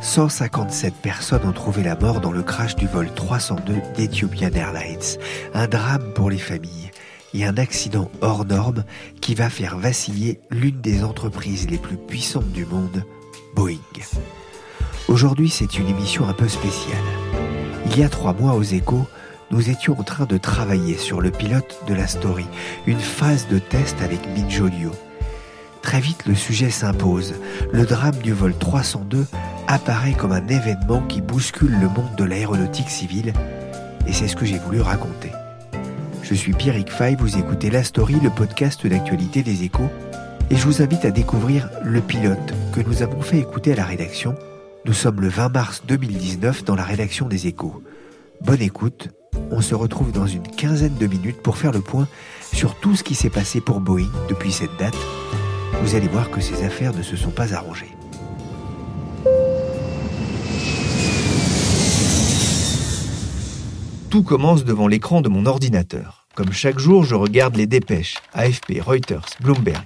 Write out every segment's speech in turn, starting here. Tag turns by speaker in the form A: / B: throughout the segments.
A: 157 personnes ont trouvé la mort dans le crash du vol 302 d'Ethiopian Airlines. Un drame pour les familles et un accident hors norme qui va faire vaciller l'une des entreprises les plus puissantes du monde, Boeing. Aujourd'hui, c'est une émission un peu spéciale. Il y a trois mois aux échos, nous étions en train de travailler sur le pilote de la story, une phase de test avec Minjolio. Très vite, le sujet s'impose. Le drame du vol 302 apparaît comme un événement qui bouscule le monde de l'aéronautique civile, et c'est ce que j'ai voulu raconter. Je suis Pierrick Fay, vous écoutez La Story, le podcast d'actualité des échos, et je vous invite à découvrir le pilote que nous avons fait écouter à la rédaction. Nous sommes le 20 mars 2019 dans la rédaction des échos. Bonne écoute, on se retrouve dans une quinzaine de minutes pour faire le point sur tout ce qui s'est passé pour Boeing depuis cette date. Vous allez voir que ces affaires ne se sont pas arrangées. Tout commence devant l'écran de mon ordinateur. Comme chaque jour, je regarde les dépêches, AFP, Reuters, Bloomberg.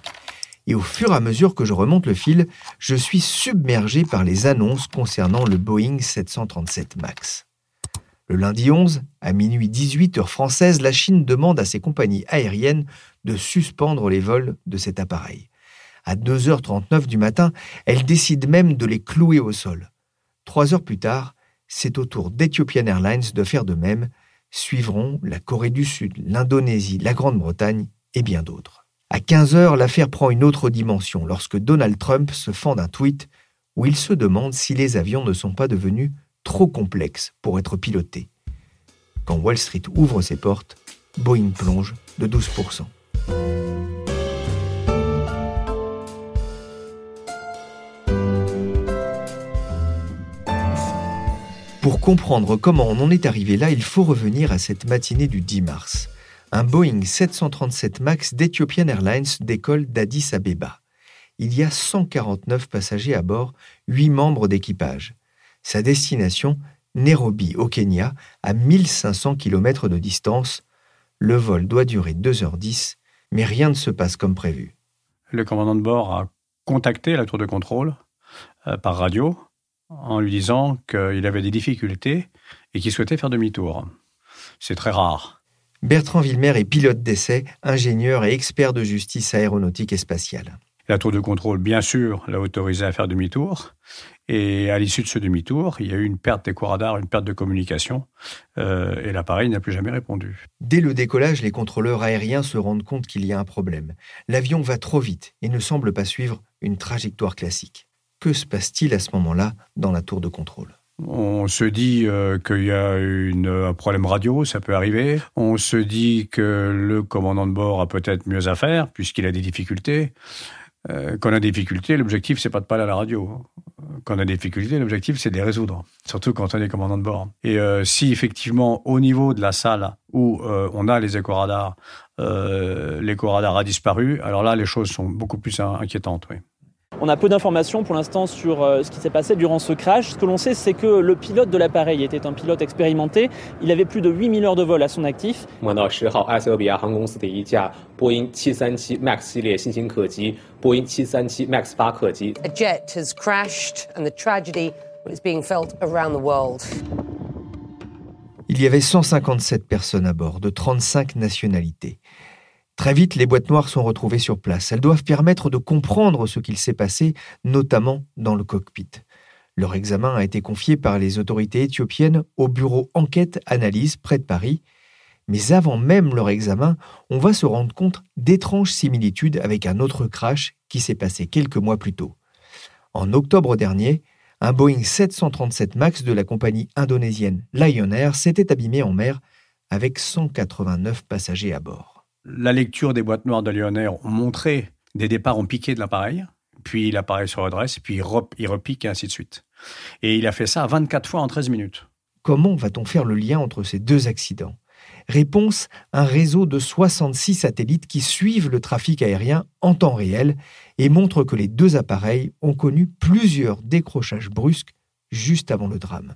A: Et au fur et à mesure que je remonte le fil, je suis submergé par les annonces concernant le Boeing 737 MAX. Le lundi 11, à minuit 18 heure française, la Chine demande à ses compagnies aériennes de suspendre les vols de cet appareil. À 2h39 du matin, elle décide même de les clouer au sol. Trois heures plus tard, c'est au tour d'Ethiopian Airlines de faire de même. Suivront la Corée du Sud, l'Indonésie, la Grande-Bretagne et bien d'autres. À 15 heures, l'affaire prend une autre dimension lorsque Donald Trump se fend d'un tweet où il se demande si les avions ne sont pas devenus trop complexes pour être pilotés. Quand Wall Street ouvre ses portes, Boeing plonge de 12%. Pour comprendre comment on en est arrivé là, il faut revenir à cette matinée du 10 mars. Un Boeing 737 MAX d'Ethiopian Airlines décolle d'Addis Abeba. Il y a 149 passagers à bord, 8 membres d'équipage. Sa destination, Nairobi, au Kenya, à 1500 km de distance. Le vol doit durer 2h10, mais rien ne se passe comme prévu.
B: Le commandant de bord a contacté la tour de contrôle euh, par radio en lui disant qu'il avait des difficultés et qu'il souhaitait faire demi-tour. C'est très rare.
A: Bertrand Villemer est pilote d'essai, ingénieur et expert de justice aéronautique et spatiale.
B: La tour de contrôle, bien sûr, l'a autorisé à faire demi-tour. Et à l'issue de ce demi-tour, il y a eu une perte d'écho radar, une perte de communication, euh, et l'appareil n'a plus jamais répondu.
A: Dès le décollage, les contrôleurs aériens se rendent compte qu'il y a un problème. L'avion va trop vite et ne semble pas suivre une trajectoire classique. Que se passe-t-il à ce moment-là dans la tour de contrôle?
B: On se dit euh, qu'il y a un problème radio, ça peut arriver. On se dit que le commandant de bord a peut-être mieux à faire puisqu'il a des difficultés. Euh, quand on a des difficultés, l'objectif c'est pas de parler à la radio. Quand on a des difficultés, l'objectif c'est de les résoudre, surtout quand on est commandant de bord. Et euh, si effectivement au niveau de la salle où on a les éco-radars, l'éco-radar a disparu, alors là les choses sont beaucoup plus inquiétantes. Oui.
C: On a peu d'informations pour l'instant sur euh, ce qui s'est passé durant ce crash. Ce que l'on sait, c'est que le pilote de l'appareil était un pilote expérimenté. Il avait plus de 8000 heures de vol à son actif.
D: Boeing 737 Max Boeing 737 Max A jet has crashed and the tragedy
A: is being felt around the world. Il y avait 157 personnes à bord, de 35 nationalités. Très vite, les boîtes noires sont retrouvées sur place. Elles doivent permettre de comprendre ce qu'il s'est passé, notamment dans le cockpit. Leur examen a été confié par les autorités éthiopiennes au bureau Enquête Analyse près de Paris. Mais avant même leur examen, on va se rendre compte d'étranges similitudes avec un autre crash qui s'est passé quelques mois plus tôt. En octobre dernier, un Boeing 737 MAX de la compagnie indonésienne Lion Air s'était abîmé en mer avec 189 passagers à bord.
B: La lecture des boîtes noires de Lion Air ont montré des départs en piqué de l'appareil, puis l'appareil se redresse, puis il repique et ainsi de suite. Et il a fait ça 24 fois en 13 minutes.
A: Comment va-t-on faire le lien entre ces deux accidents? Réponse un réseau de 66 satellites qui suivent le trafic aérien en temps réel et montrent que les deux appareils ont connu plusieurs décrochages brusques juste avant le drame.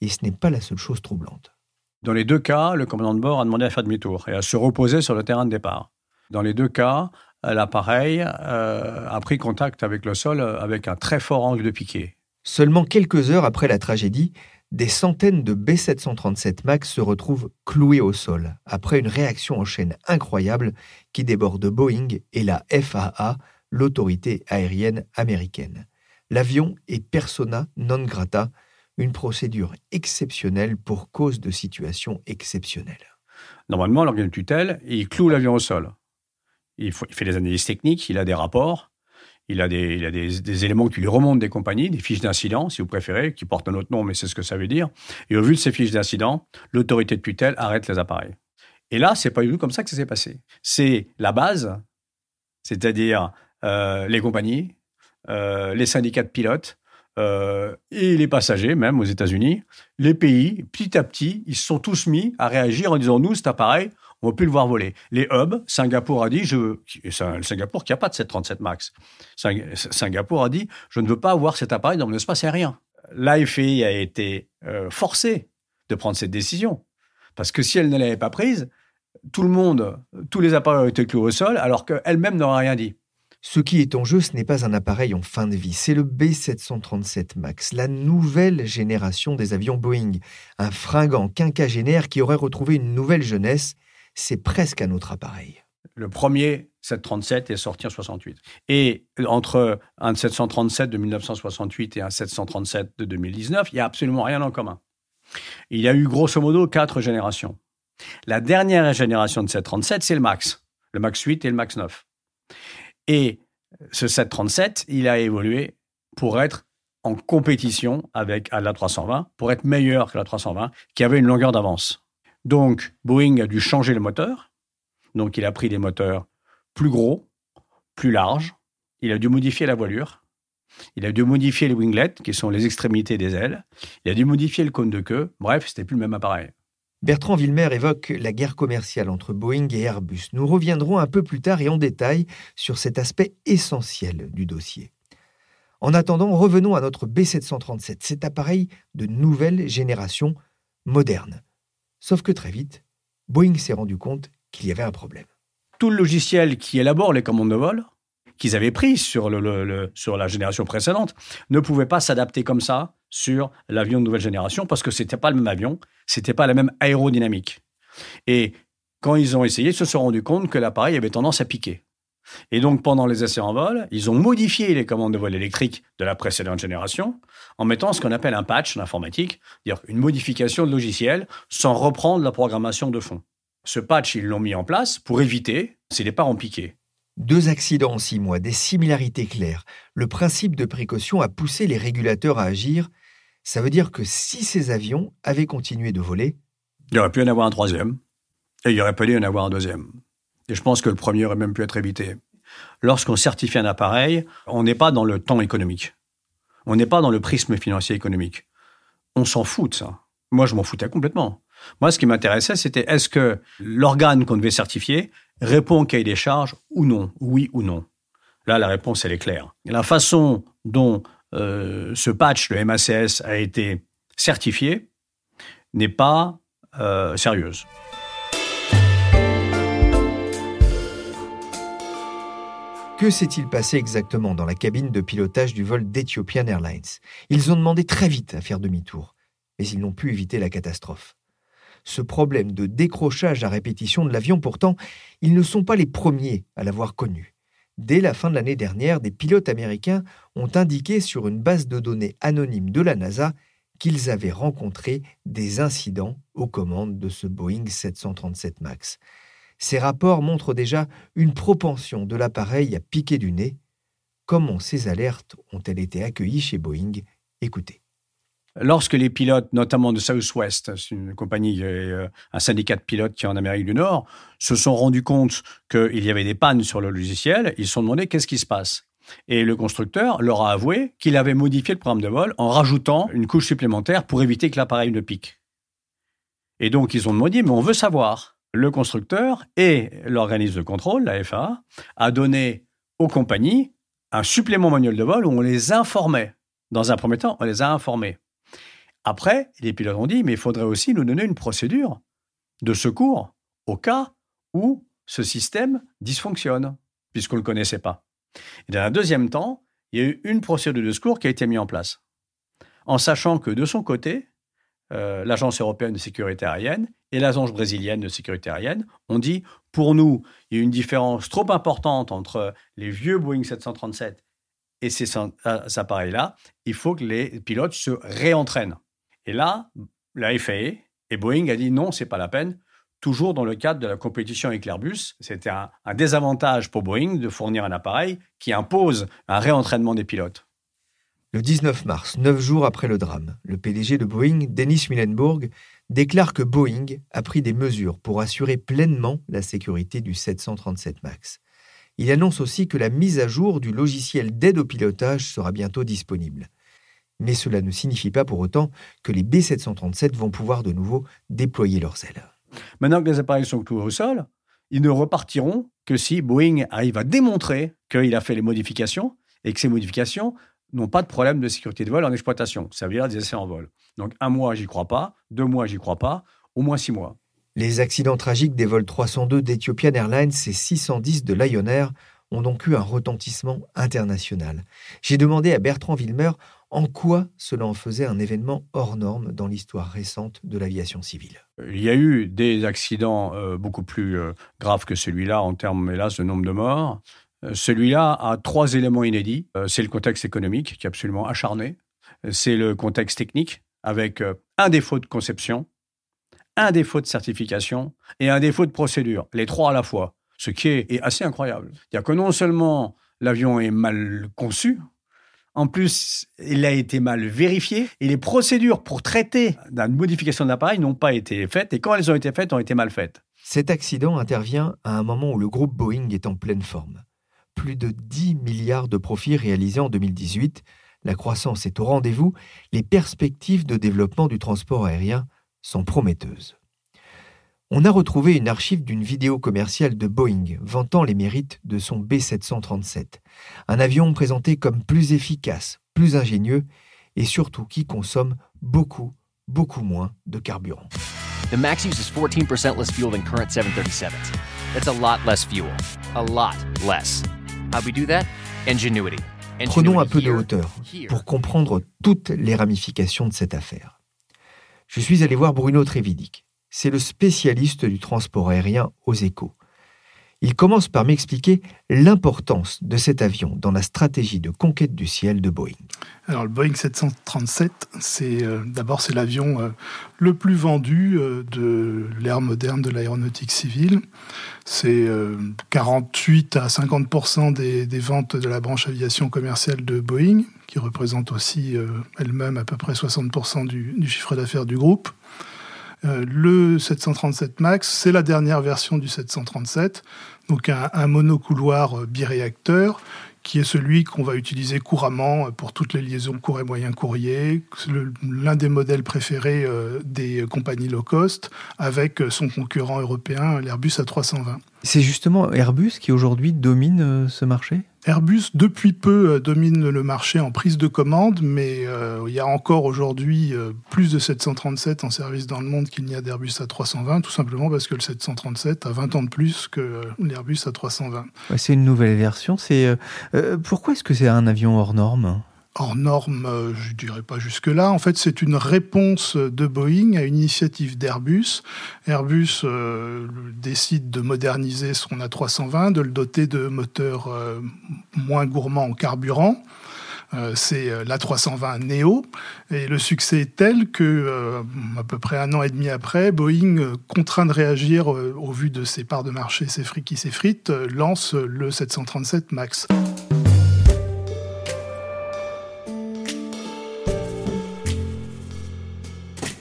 A: Et ce n'est pas la seule chose troublante.
B: Dans les deux cas, le commandant de bord a demandé à faire demi-tour et à se reposer sur le terrain de départ. Dans les deux cas, l'appareil euh, a pris contact avec le sol avec un très fort angle de piqué.
A: Seulement quelques heures après la tragédie, des centaines de B737 MAX se retrouvent cloués au sol, après une réaction en chaîne incroyable qui déborde Boeing et la FAA, l'autorité aérienne américaine. L'avion est persona non grata, une procédure exceptionnelle pour cause de situation exceptionnelle.
B: Normalement, l'organe de tutelle, il cloue l'avion au sol. Il, fait des analyses techniques, il a des rapports, il a, des, il a des, éléments qui lui remontent des compagnies, des fiches d'incident, si vous préférez, qui portent un autre nom, mais c'est ce que ça veut dire. Et au vu de ces fiches d'incident, l'autorité de tutelle arrête les appareils. Et là, c'est pas du tout comme ça que ça s'est passé. C'est la base, c'est-à-dire euh, les compagnies, euh, les syndicats de pilotes euh, et les passagers, même aux États-Unis, les pays, petit à petit, ils se sont tous mis à réagir en disant nous, cet appareil, on peut le voir voler. Les hubs, Singapour a dit, je, Singapour qui n'a pas de 737 MAX, Singapour a dit, je ne veux pas avoir cet appareil dans mon espace aérien. L'AFI a été euh, forcée de prendre cette décision. Parce que si elle ne l'avait pas prise, tout le monde, tous les appareils auraient été cloués au sol, alors qu'elle-même n'aurait rien dit.
A: Ce qui est en jeu, ce n'est pas un appareil en fin de vie, c'est le B737 MAX, la nouvelle génération des avions Boeing, un fringant quinquagénaire qui aurait retrouvé une nouvelle jeunesse c'est presque un autre appareil.
B: Le premier 737 est sorti en 68. Et entre un 737 de 1968 et un 737 de 2019, il n'y a absolument rien en commun. Il y a eu grosso modo quatre générations. La dernière génération de 737, c'est le MAX, le MAX 8 et le MAX 9. Et ce 737, il a évolué pour être en compétition avec la 320, pour être meilleur que la 320, qui avait une longueur d'avance. Donc, Boeing a dû changer le moteur. Donc, il a pris des moteurs plus gros, plus larges. Il a dû modifier la voilure. Il a dû modifier les winglets, qui sont les extrémités des ailes. Il a dû modifier le cône de queue. Bref, c'était plus le même appareil.
A: Bertrand Villemer évoque la guerre commerciale entre Boeing et Airbus. Nous reviendrons un peu plus tard et en détail sur cet aspect essentiel du dossier. En attendant, revenons à notre B737, cet appareil de nouvelle génération moderne. Sauf que très vite, Boeing s'est rendu compte qu'il y avait un problème.
B: Tout le logiciel qui élabore les commandes de vol, qu'ils avaient pris sur, la génération précédente, ne pouvait pas s'adapter comme ça sur l'avion de nouvelle génération parce que ce n'était pas le même avion, ce n'était pas la même aérodynamique. Et quand ils ont essayé, ils se sont rendus compte que l'appareil avait tendance à piquer. Et donc, pendant les essais en vol, ils ont modifié les commandes de vol électriques de la précédente génération en mettant ce qu'on appelle un patch en informatique, c'est-à-dire une modification de logiciel sans reprendre la programmation de fond. Ce patch, ils l'ont mis en place pour éviter ces départs en piqué.
A: Deux accidents en six mois, des similarités claires. Le principe de précaution a poussé les régulateurs à agir. Ça veut dire que si ces avions avaient continué de voler...
B: Il y aurait pu en avoir un troisième. Et il aurait pas dû en avoir un deuxième. Et je pense que le premier aurait même pu être évité. Lorsqu'on certifie un appareil, on n'est pas dans le temps économique. On n'est pas dans le prisme financier économique. On s'en fout de ça. Moi, je m'en foutais complètement. Moi, ce qui m'intéressait, c'était est-ce que l'organe qu'on devait certifier répond au cahier des charges ou non, oui ou non? Là, la réponse, elle est claire. la façon dont euh, ce patch, le MACS, a été certifié n'est pas euh, sérieuse.
A: Que s'est-il passé exactement dans la cabine de pilotage du vol d'Ethiopian Airlines? Ils ont demandé très vite à faire demi-tour, mais ils n'ont pu éviter la catastrophe. Ce problème de décrochage à répétition de l'avion, pourtant, ils ne sont pas les premiers à l'avoir connu. Dès la fin de l'année dernière, des pilotes américains ont indiqué sur une base de données anonyme de la NASA qu'ils avaient rencontré des incidents aux commandes de ce Boeing 737 MAX. Ces rapports montrent déjà une propension de l'appareil à piquer du nez. Comment ces alertes ont-elles été accueillies chez Boeing? Écoutez.
B: Lorsque les pilotes, notamment de Southwest, une compagnie, euh, un syndicat de pilotes qui est en Amérique du Nord, se sont rendus compte qu'il y avait des pannes sur le logiciel, ils se sont demandé qu'est-ce qui se passe. Et le constructeur leur a avoué qu'il avait modifié le programme de vol en rajoutant une couche supplémentaire pour éviter que l'appareil ne pique. Et donc ils ont demandé, mais on veut savoir. Le constructeur et l'organisme de contrôle, la FAA, a donné aux compagnies un supplément manuel de vol où on les informait. Dans un premier temps, on les a informés. Après, les pilotes ont dit, mais il faudrait aussi nous donner une procédure de secours au cas où ce système dysfonctionne, puisqu'on ne le connaissait pas. Et dans un deuxième temps, il y a eu une procédure de secours qui a été mise en place, en sachant que de son côté, euh, l'Agence européenne de sécurité aérienne et l'Agence brésilienne de sécurité aérienne ont dit, pour nous, il y a une différence trop importante entre les vieux Boeing 737 et ces appareils-là, il faut que les pilotes se réentraînent. Et là, la FAA et Boeing a dit non, c'est pas la peine. Toujours dans le cadre de la compétition avec l'Airbus, c'était un, désavantage pour Boeing de fournir un appareil qui impose un réentraînement des pilotes.
A: Le 19 mars, neuf jours après le drame, le PDG de Boeing, Dennis Muilenburg, déclare que Boeing a pris des mesures pour assurer pleinement la sécurité du 737 MAX. Il annonce aussi que la mise à jour du logiciel d'aide au pilotage sera bientôt disponible. Mais cela ne signifie pas pour autant que les B737 vont pouvoir de nouveau déployer leurs ailes.
B: Maintenant que les appareils sont tout au sol, ils ne repartiront que si Boeing arrive à démontrer qu'il a fait les modifications et que ces modifications n'ont pas de problème de sécurité de vol en exploitation. Ça veut dire des essais en vol. Donc un mois, j'y crois pas. Deux mois, j'y crois pas. Au moins six mois.
A: Les accidents tragiques des vols 302 d'Ethiopian Airlines et 610 de Lion Air ont donc eu un retentissement international. J'ai demandé à Bertrand Wilmer en quoi cela en faisait un événement hors norme dans l'histoire récente de l'aviation civile?
B: Il y a eu des accidents euh, beaucoup plus euh, graves que celui-là en termes, hélas, de nombre de morts. Euh, celui-là a trois éléments inédits. c'est le contexte économique qui est absolument acharné. C'est le contexte technique avec un défaut de conception, un défaut de certification et un défaut de procédure. Les trois à la fois. Ce qui est, est assez incroyable. C'est-à-dire que non seulement l'avion est mal conçu, en plus, il a été mal vérifié et les procédures pour traiter d'une modification de l'appareil n'ont pas été faites et quand elles ont été faites, ont été mal faites.
A: Cet accident intervient à un moment où le groupe Boeing est en pleine forme. Plus de 10 milliards de profits réalisés en 2018, la croissance est au rendez-vous, les perspectives de développement du transport aérien sont prometteuses on a retrouvé une archive d'une vidéo commerciale de Boeing vantant les mérites de son B737, un avion présenté comme plus efficace, plus ingénieux et surtout qui consomme beaucoup, beaucoup moins de carburant.
E: The Max uses 14% less fuel than current 737s. That's a lot less fuel. A lot less. How we do that? Ingenuity.
A: Prenons un peu de hauteur pour comprendre toutes les ramifications de cette affaire. Je suis allé voir Bruno Trevidic, c'est le spécialiste du transport aérien aux échos. Il commence par m'expliquer l'importance de cet avion dans la stratégie de conquête du ciel de Boeing.
F: Alors le Boeing 737, c'est euh, d'abord c'est l'avion euh, le plus vendu euh, de l'ère moderne de l'aéronautique civile. C'est 48 à 50 des, des, ventes de la branche aviation commerciale de Boeing, qui représente aussi elle-même à peu près 60 du, du chiffre d'affaires du groupe. Euh, le 737 MAX, c'est la dernière version du 737, donc un, monocouloir euh, biréacteur qui est celui qu'on va utiliser couramment pour toutes les liaisons court et moyen courrier, l'un des modèles préférés euh, des compagnies low cost, avec son concurrent européen, l'Airbus A320.
A: C'est justement Airbus qui aujourd'hui domine ce marché?
F: Airbus, depuis peu, euh, domine le marché en prise de commande, mais euh, il y a encore aujourd'hui euh, plus de 737 en service dans le monde qu'il n'y a d'Airbus A320, tout simplement parce que le 737 a 20 ans de plus que l'Airbus A320.
A: c'est une nouvelle version. C'est pourquoi est-ce que c'est un avion hors norme?
F: Hors norme, euh, je dirais pas jusque-là. En fait, c'est une réponse de Boeing à une initiative d'Airbus. Airbus euh, décide de moderniser son A320, de le doter de moteurs euh, moins gourmands en carburant. c'est l'A320 Neo. Et le succès est tel que, à peu près un an et demi après, Boeing, contraint de réagir au vu de ses parts de marché, ses frites qui s'effritent, lance le 737 MAX.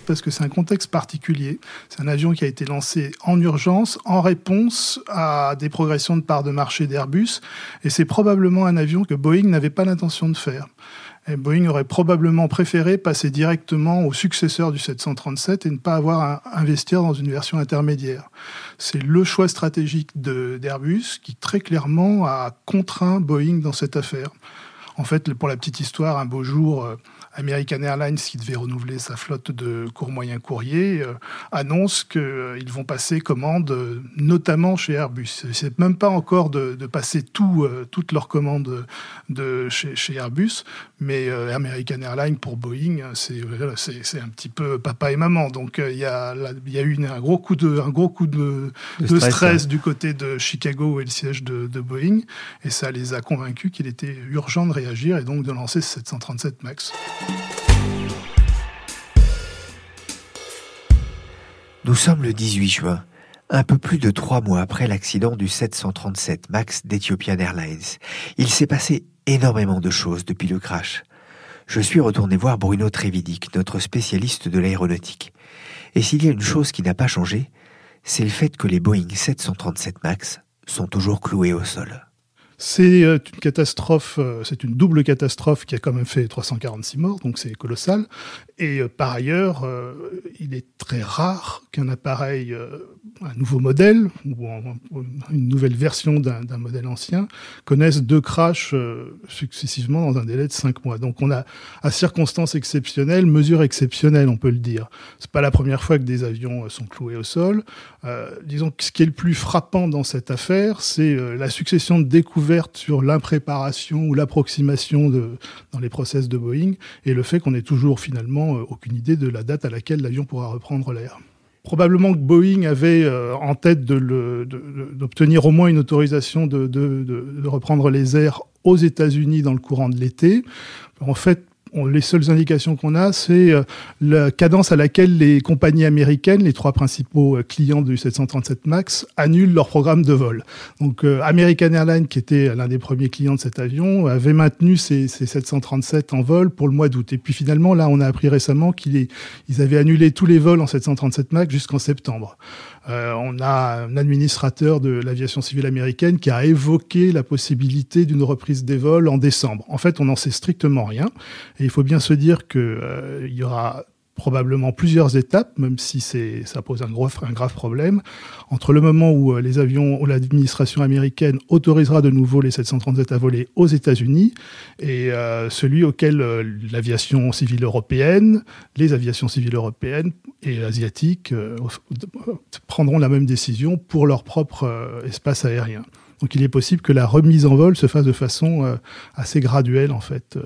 F: Parce que c'est un contexte particulier. C'est un avion qui a été lancé en urgence, en réponse à des progressions de parts de marché d'Airbus, et c'est probablement un avion que Boeing n'avait pas l'intention de faire. Et Boeing aurait probablement préféré passer directement au successeur du 737 et ne pas avoir à investir dans une version intermédiaire. C'est le choix stratégique d'Airbus qui très clairement a contraint Boeing dans cette affaire. En fait, pour la petite histoire, un beau jour, euh, American Airlines, qui devait renouveler sa flotte de court moyen courrier, euh, annonce qu'ils euh, vont passer commande, euh, notamment chez Airbus. C'est même pas encore de, passer tout, toutes leurs commandes de chez, chez Airbus, mais American Airlines pour Boeing, c'est un petit peu papa et maman. Donc il y, a, y a eu un gros coup de, un gros coup de, de, stress, du côté de Chicago et le siège de, de Boeing, et ça les a convaincus qu'il était urgent de réagir et donc de lancer ce 737 MAX.
A: Nous sommes le 18 juin, un peu plus de trois mois après l'accident du 737 MAX d'Ethiopian Airlines. Il s'est passé énormément de choses depuis le crash. Je suis retourné voir Bruno Trevidic, notre spécialiste de l'aéronautique. Et s'il y a une chose qui n'a pas changé, c'est le fait que les Boeing 737 MAX sont toujours cloués au sol.
F: C'est euh, une catastrophe, euh, c'est une double catastrophe qui a quand même fait 346 morts, donc c'est colossal. Et euh, par ailleurs, il est très rare qu'un appareil, un nouveau modèle ou une nouvelle version d'un modèle ancien connaisse deux crashs successivement dans un délai de cinq mois. Donc on a, à circonstances exceptionnelles, mesures exceptionnelles, on peut le dire. C'est pas la première fois que des avions sont cloués au sol. disons que ce qui est le plus frappant dans cette affaire, c'est la succession de découvertes sur l'impréparation ou l'approximation dans les process de Boeing et le fait qu'on n'ait toujours finalement euh, aucune idée de la date à laquelle l'avion pourra reprendre l'air. Probablement que Boeing avait euh, en tête d'obtenir au moins une autorisation de, de reprendre les airs aux États-Unis dans le courant de l'été. En fait, les seules indications qu'on a, c'est euh, la cadence à laquelle les compagnies américaines, les trois principaux euh, clients du 737 MAX, annulent leur programme de vol. Donc euh, American Airlines, qui était l'un des premiers clients de cet avion, avait maintenu ses, 737 en vol pour le mois d'août. Et puis finalement, là, on a appris récemment qu'ils avaient annulé tous les vols en 737 MAX jusqu'en septembre. On a un administrateur de l'aviation civile américaine qui a évoqué la possibilité d'une reprise des vols en décembre. En fait, on n'en sait strictement rien. Il faut bien se dire qu'il euh, y aura probablement plusieurs étapes, même si ça pose un, gros, un grave problème, entre le moment où euh, l'administration américaine autorisera de nouveau les 737 à voler aux États-Unis, et euh, celui auquel euh, l'aviation civile européenne, les aviations civiles européennes et asiatiques prendront la même décision pour leur propre espace aérien. Donc il est possible que la remise en vol se fasse de façon assez graduelle en fait,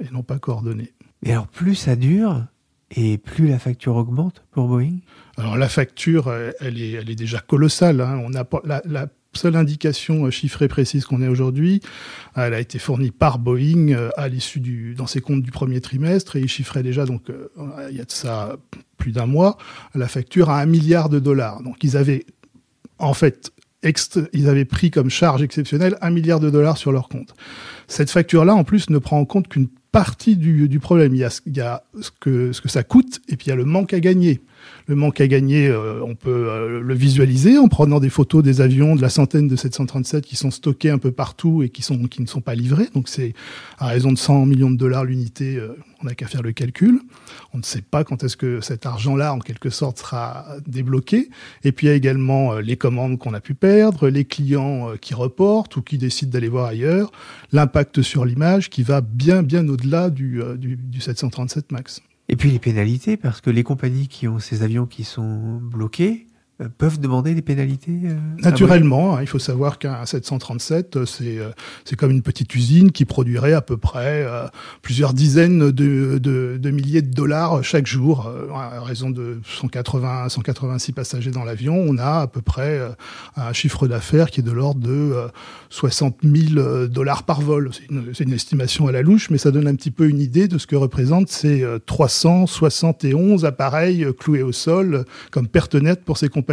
F: et non pas coordonnée.
A: Mais alors plus ça dure, et plus la facture augmente pour Boeing?
F: Alors la facture, euh, elle est, elle est déjà colossale. Hein. On a la, la, seule indication euh, chiffrée précise qu'on ait aujourd'hui, elle a été fournie par Boeing euh, à l'issue du dans ses comptes du premier trimestre et il chiffrait déjà donc il y a de ça plus d'un mois la facture à un milliard de dollars. Donc ils avaient en fait ils avaient pris comme charge exceptionnelle un milliard de dollars sur leur compte. Cette facture-là, en plus, ne prend en compte qu'une partie du, du, problème. Il y, a, il y a ce que, ce que ça coûte et puis il y a le manque à gagner. Le manque à gagner, euh, on peut euh, le visualiser en prenant des photos des avions, de la centaine de 737 qui sont stockés un peu partout et qui, sont, qui ne sont pas livrés. Donc c'est à raison de 100 millions de dollars l'unité, euh, on n'a qu'à faire le calcul. On ne sait pas quand est-ce que cet argent-là, en quelque sorte, sera débloqué. Et puis il y a également les commandes qu'on a pu perdre, les clients qui reportent ou qui décident d'aller voir ailleurs, l'impact sur l'image qui va bien, bien au-delà du, du, du 737 MAX.
A: Et puis les pénalités, parce que les compagnies qui ont ces avions qui sont bloqués,
G: peuvent demander des pénalités euh,
F: Naturellement, hein, il faut savoir qu'un 737, euh, c'est c'est comme une petite usine qui produirait à peu près plusieurs dizaines de, de, de, milliers de dollars chaque jour. à raison de 180, 186 passagers dans l'avion, on a à peu près un chiffre d'affaires qui est de l'ordre de 60 000 dollars par vol. C'est une, une, estimation à la louche, mais ça donne un petit peu une idée de ce que représentent ces 371 appareils cloués au sol comme perte nette pour ces compagnies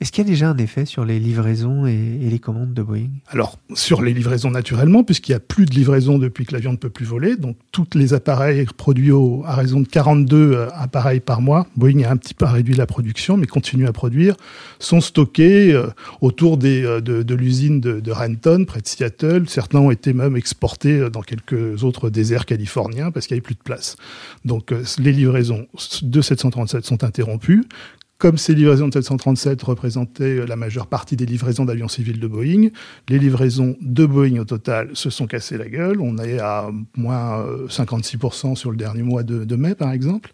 G: est-ce qu'il y a déjà un effet sur les livraisons et, les commandes de Boeing?
F: Alors, sur les livraisons naturellement, puisqu'il n'y a plus de livraisons depuis que l'avion ne peut plus voler, donc tous les appareils produits à raison de 42 euh, appareils par mois, Boeing a un petit peu réduit la production, mais continue à produire, sont stockés euh, autour des, euh, de, l'usine de, de, Renton, près de Seattle. Certains ont été même exportés dans quelques autres déserts californiens parce qu'il n'y avait plus de place. Donc, les livraisons de 737 sont interrompues. Comme ces livraisons de 737 représentaient la majeure partie des livraisons d'avions civils de Boeing, les livraisons de Boeing au total se sont cassées la gueule. On est à moins 56% sur le dernier mois de, mai, par exemple.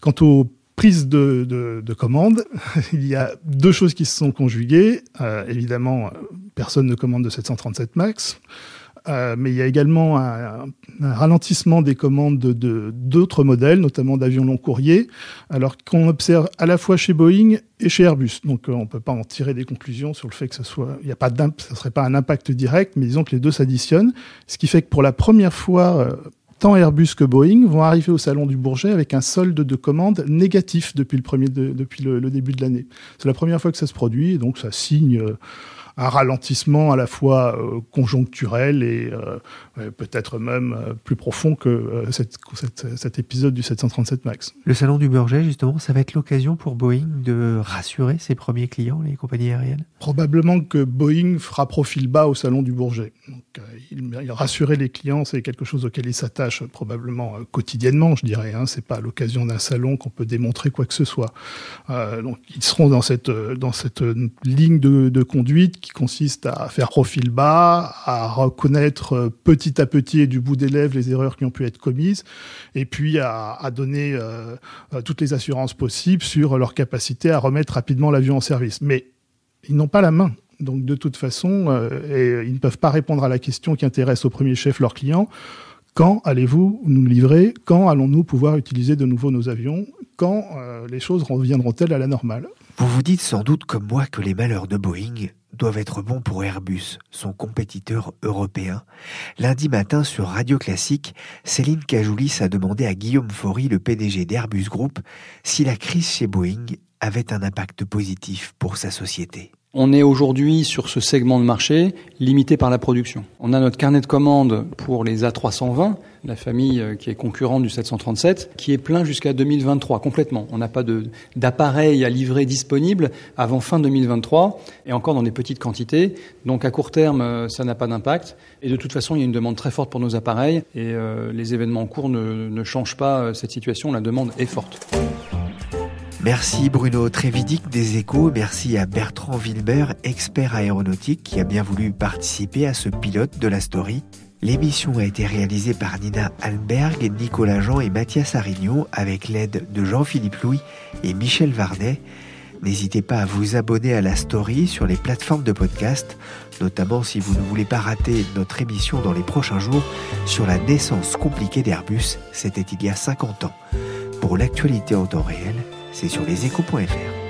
F: Quant aux prises de, commandes, il y a deux choses qui se sont conjuguées. Euh, évidemment, personne ne commande de 737 MAX. Euh, mais il y a également un, ralentissement des commandes de d'autres modèles, notamment d'avions long courrier, alors qu'on observe à la fois chez Boeing et chez Airbus. Donc euh, on ne peut pas en tirer des conclusions sur le fait que ce soit, il y a pas ça serait pas un impact direct, mais disons que les deux s'additionnent, ce qui fait que pour la première fois, euh, tant Airbus que Boeing vont arriver au salon du Bourget avec un solde de commandes négatif depuis le le, début de l'année. C'est la première fois que ça se produit, donc ça signe un ralentissement à la fois euh, conjoncturel et euh, peut-être même euh, plus profond que cette, cet épisode du 737 MAX.
G: Le salon du Bourget, justement, ça va être l'occasion pour Boeing de rassurer ses premiers clients, les compagnies aériennes?
F: Probablement que Boeing fera profil bas au salon du Bourget. Donc, il, rassurer les clients, c'est quelque chose auquel il s'attache probablement quotidiennement, je dirais. Hein. C'est pas à l'occasion d'un salon qu'on peut démontrer quoi que ce soit. donc, ils seront dans cette, dans cette ligne de, de conduite qui consiste à faire profil bas, à reconnaître euh, petit à petit du bout des lèvres les erreurs qui ont pu être commises, et puis à, donner euh, euh, toutes les assurances possibles sur leur capacité à remettre rapidement l'avion en service. Mais ils n'ont pas la main. Donc de toute façon, et ils ne peuvent pas répondre à la question qui intéresse au premier chef leurs clients. Quand allez-vous nous livrer? Quand allons-nous pouvoir utiliser de nouveau nos avions? Quand les choses reviendront-elles à la normale?
G: Vous vous dites sans doute comme moi que les malheurs de Boeing doivent être bons pour Airbus, son compétiteur européen. Lundi matin sur Radio Classique, Céline Cajoulis a demandé à Guillaume Faury, le PDG d'Airbus Group, si la crise chez Boeing avait un impact positif pour sa société.
H: On est aujourd'hui sur ce segment de marché limité par la production. On a notre carnet de commandes pour les A320, la famille euh, qui est concurrente du 737, qui est plein jusqu'à 2023 complètement. On n'a pas d'appareil à livrer disponible avant fin 2023 et encore dans des petites quantités. Donc à court terme, euh, ça n'a pas d'impact. Et de toute façon, il y a une demande très forte pour nos appareils et euh, les événements en cours ne, ne changent pas cette situation. La demande est forte.
G: Merci Bruno Trévidic des Échos, merci à Bertrand Wilber, expert aéronautique, qui a bien voulu participer à ce pilote de la story. L'émission a été réalisée par Nina Alberg, Nicolas Jean et Mathias Arignon avec l'aide de Jean-Philippe Louis et Michel Varnet. N'hésitez pas à vous abonner à la story sur les plateformes de podcast, notamment si vous ne voulez pas rater notre émission dans les prochains jours sur la naissance compliquée d'Airbus, c'était il y a 50 ans. Pour l'actualité en temps réel, c'est sur leséchos.fr.